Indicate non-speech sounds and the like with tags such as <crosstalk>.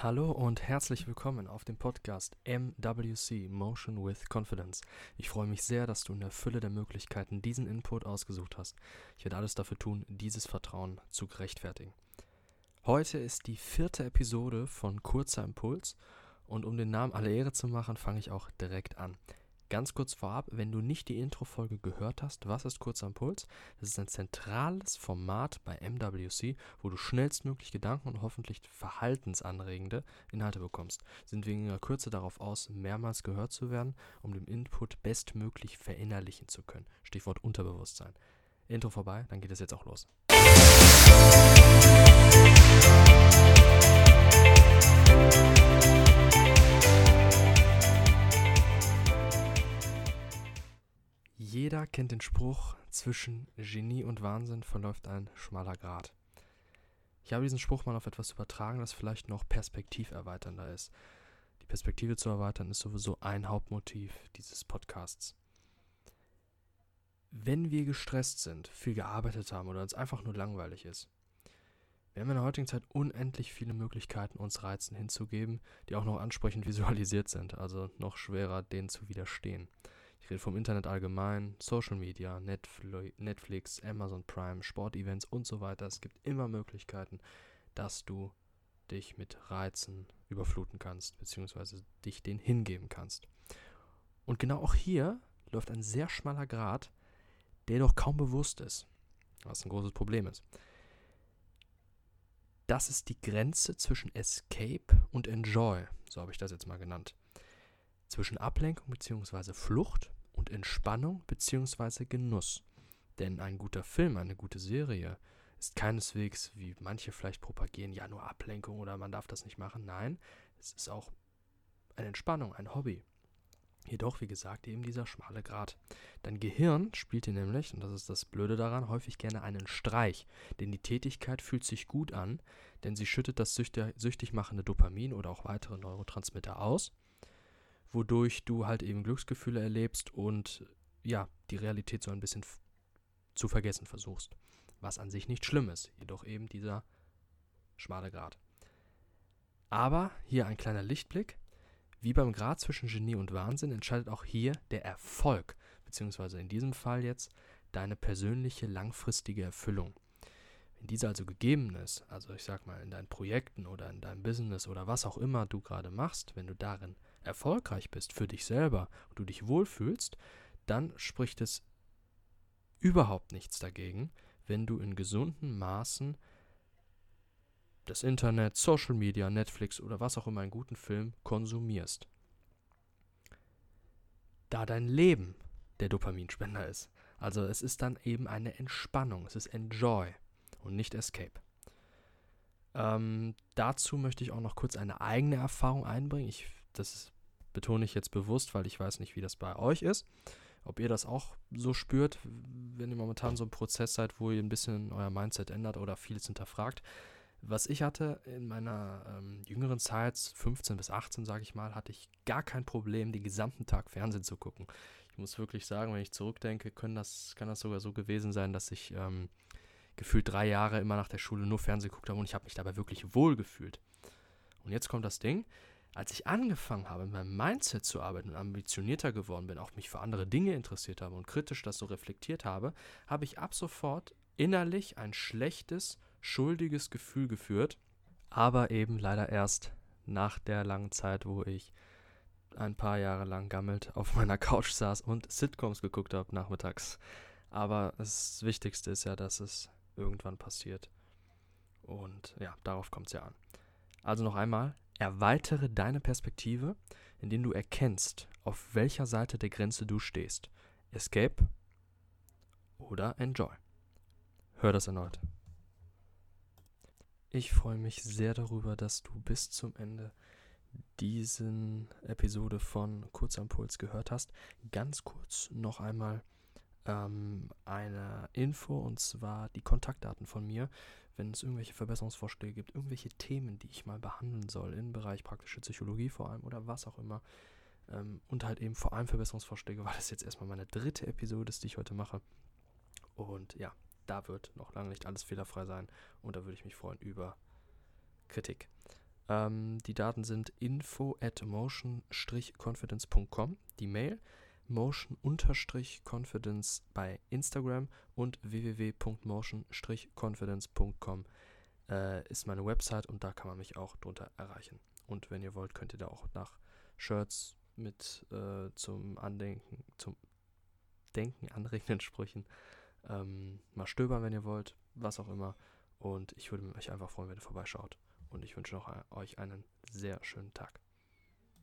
Hallo und herzlich willkommen auf dem Podcast MWC Motion with Confidence. Ich freue mich sehr, dass du in der Fülle der Möglichkeiten diesen Input ausgesucht hast. Ich werde alles dafür tun, dieses Vertrauen zu rechtfertigen. Heute ist die vierte Episode von Kurzer Impuls und um den Namen alle Ehre zu machen, fange ich auch direkt an. Ganz kurz vorab, wenn du nicht die Intro-Folge gehört hast, was ist Kurzer Impuls? Das ist ein zentrales Format bei MWC, wo du schnellstmöglich Gedanken und hoffentlich verhaltensanregende Inhalte bekommst. Sind wegen ihrer Kürze darauf aus, mehrmals gehört zu werden, um den Input bestmöglich verinnerlichen zu können. Stichwort Unterbewusstsein. Intro vorbei, dann geht es jetzt auch los. Jeder kennt den Spruch, zwischen Genie und Wahnsinn verläuft ein schmaler Grat. Ich habe diesen Spruch mal auf etwas übertragen, das vielleicht noch perspektiverweiternder ist. Die Perspektive zu erweitern ist sowieso ein Hauptmotiv dieses Podcasts. Wenn wir gestresst sind, viel gearbeitet haben oder uns einfach nur langweilig ist, wir haben in der heutigen Zeit unendlich viele Möglichkeiten, uns Reizen hinzugeben, die auch noch ansprechend visualisiert sind, also noch schwerer, denen zu widerstehen. Rede vom Internet allgemein, Social Media, Netflix, Amazon Prime, Sportevents und so weiter. Es gibt immer Möglichkeiten, dass du dich mit Reizen überfluten kannst, beziehungsweise dich denen hingeben kannst. Und genau auch hier läuft ein sehr schmaler Grat, der doch kaum bewusst ist, was ein großes Problem ist. Das ist die Grenze zwischen Escape und Enjoy, so habe ich das jetzt mal genannt. Zwischen Ablenkung bzw. Flucht und Entspannung bzw. Genuss. Denn ein guter Film, eine gute Serie ist keineswegs, wie manche vielleicht propagieren, ja nur Ablenkung oder man darf das nicht machen. Nein, es ist auch eine Entspannung, ein Hobby. Jedoch, wie gesagt, eben dieser schmale Grat. Dein Gehirn spielt dir nämlich, und das ist das Blöde daran, häufig gerne einen Streich. Denn die Tätigkeit fühlt sich gut an, denn sie schüttet das süchtig machende Dopamin oder auch weitere Neurotransmitter aus wodurch du halt eben Glücksgefühle erlebst und ja, die Realität so ein bisschen zu vergessen versuchst. Was an sich nicht schlimm ist, jedoch eben dieser schmale Grad. Aber hier ein kleiner Lichtblick. Wie beim Grad zwischen Genie und Wahnsinn entscheidet auch hier der Erfolg, beziehungsweise in diesem Fall jetzt deine persönliche langfristige Erfüllung. Wenn diese also gegeben ist, also ich sag mal in deinen Projekten oder in deinem Business oder was auch immer du gerade machst, wenn du darin erfolgreich bist für dich selber und du dich wohlfühlst, dann spricht es überhaupt nichts dagegen, wenn du in gesunden Maßen das Internet, Social Media, Netflix oder was auch immer einen guten Film konsumierst. Da dein Leben der Dopaminspender ist. Also es ist dann eben eine Entspannung, es ist Enjoy und nicht Escape. Ähm, dazu möchte ich auch noch kurz eine eigene Erfahrung einbringen. Ich, das betone ich jetzt bewusst, weil ich weiß nicht, wie das bei euch ist. Ob ihr das auch so spürt, wenn ihr momentan so im Prozess seid, wo ihr ein bisschen euer Mindset ändert oder vieles hinterfragt. Was ich hatte in meiner ähm, jüngeren Zeit, 15 bis 18, sage ich mal, hatte ich gar kein Problem, den gesamten Tag Fernsehen zu gucken. Ich muss wirklich sagen, wenn ich zurückdenke, können das, kann das sogar so gewesen sein, dass ich ähm, gefühlt drei Jahre immer nach der Schule nur Fernsehen geguckt habe und ich habe mich dabei wirklich wohl gefühlt. Und jetzt kommt das Ding, als ich angefangen habe, in meinem Mindset zu arbeiten und ambitionierter geworden bin, auch mich für andere Dinge interessiert habe und kritisch das so reflektiert habe, habe ich ab sofort innerlich ein schlechtes, schuldiges Gefühl geführt, aber eben leider erst nach der langen Zeit, wo ich ein paar Jahre lang gammelt auf meiner Couch saß und Sitcoms geguckt habe nachmittags. Aber das Wichtigste ist ja, dass es irgendwann passiert. Und ja, darauf kommt es ja an. Also noch einmal, Erweitere deine Perspektive, indem du erkennst, auf welcher Seite der Grenze du stehst. Escape oder Enjoy. Hör das erneut. Ich freue mich sehr darüber, dass du bis zum Ende diesen Episode von Kurzimpuls gehört hast. Ganz kurz noch einmal ähm, eine Info und zwar die Kontaktdaten von mir wenn es irgendwelche Verbesserungsvorschläge gibt, irgendwelche Themen, die ich mal behandeln soll, im Bereich praktische Psychologie vor allem oder was auch immer. Ähm, und halt eben vor allem Verbesserungsvorschläge, <laughs> weil das jetzt erstmal meine dritte Episode ist, die ich heute mache. Und ja, da wird noch lange nicht alles fehlerfrei sein und da würde ich mich freuen über Kritik. Ähm, die Daten sind info at motion-confidence.com, die Mail, motion-confidence bei Instagram und www.motion-confidence.com äh, ist meine Website und da kann man mich auch drunter erreichen. Und wenn ihr wollt, könnt ihr da auch nach Shirts mit äh, zum Andenken, zum Denken <laughs> anregenden Sprüchen ähm, mal stöbern, wenn ihr wollt, was auch immer. Und ich würde mich einfach freuen, wenn ihr vorbeischaut. Und ich wünsche noch euch einen sehr schönen Tag.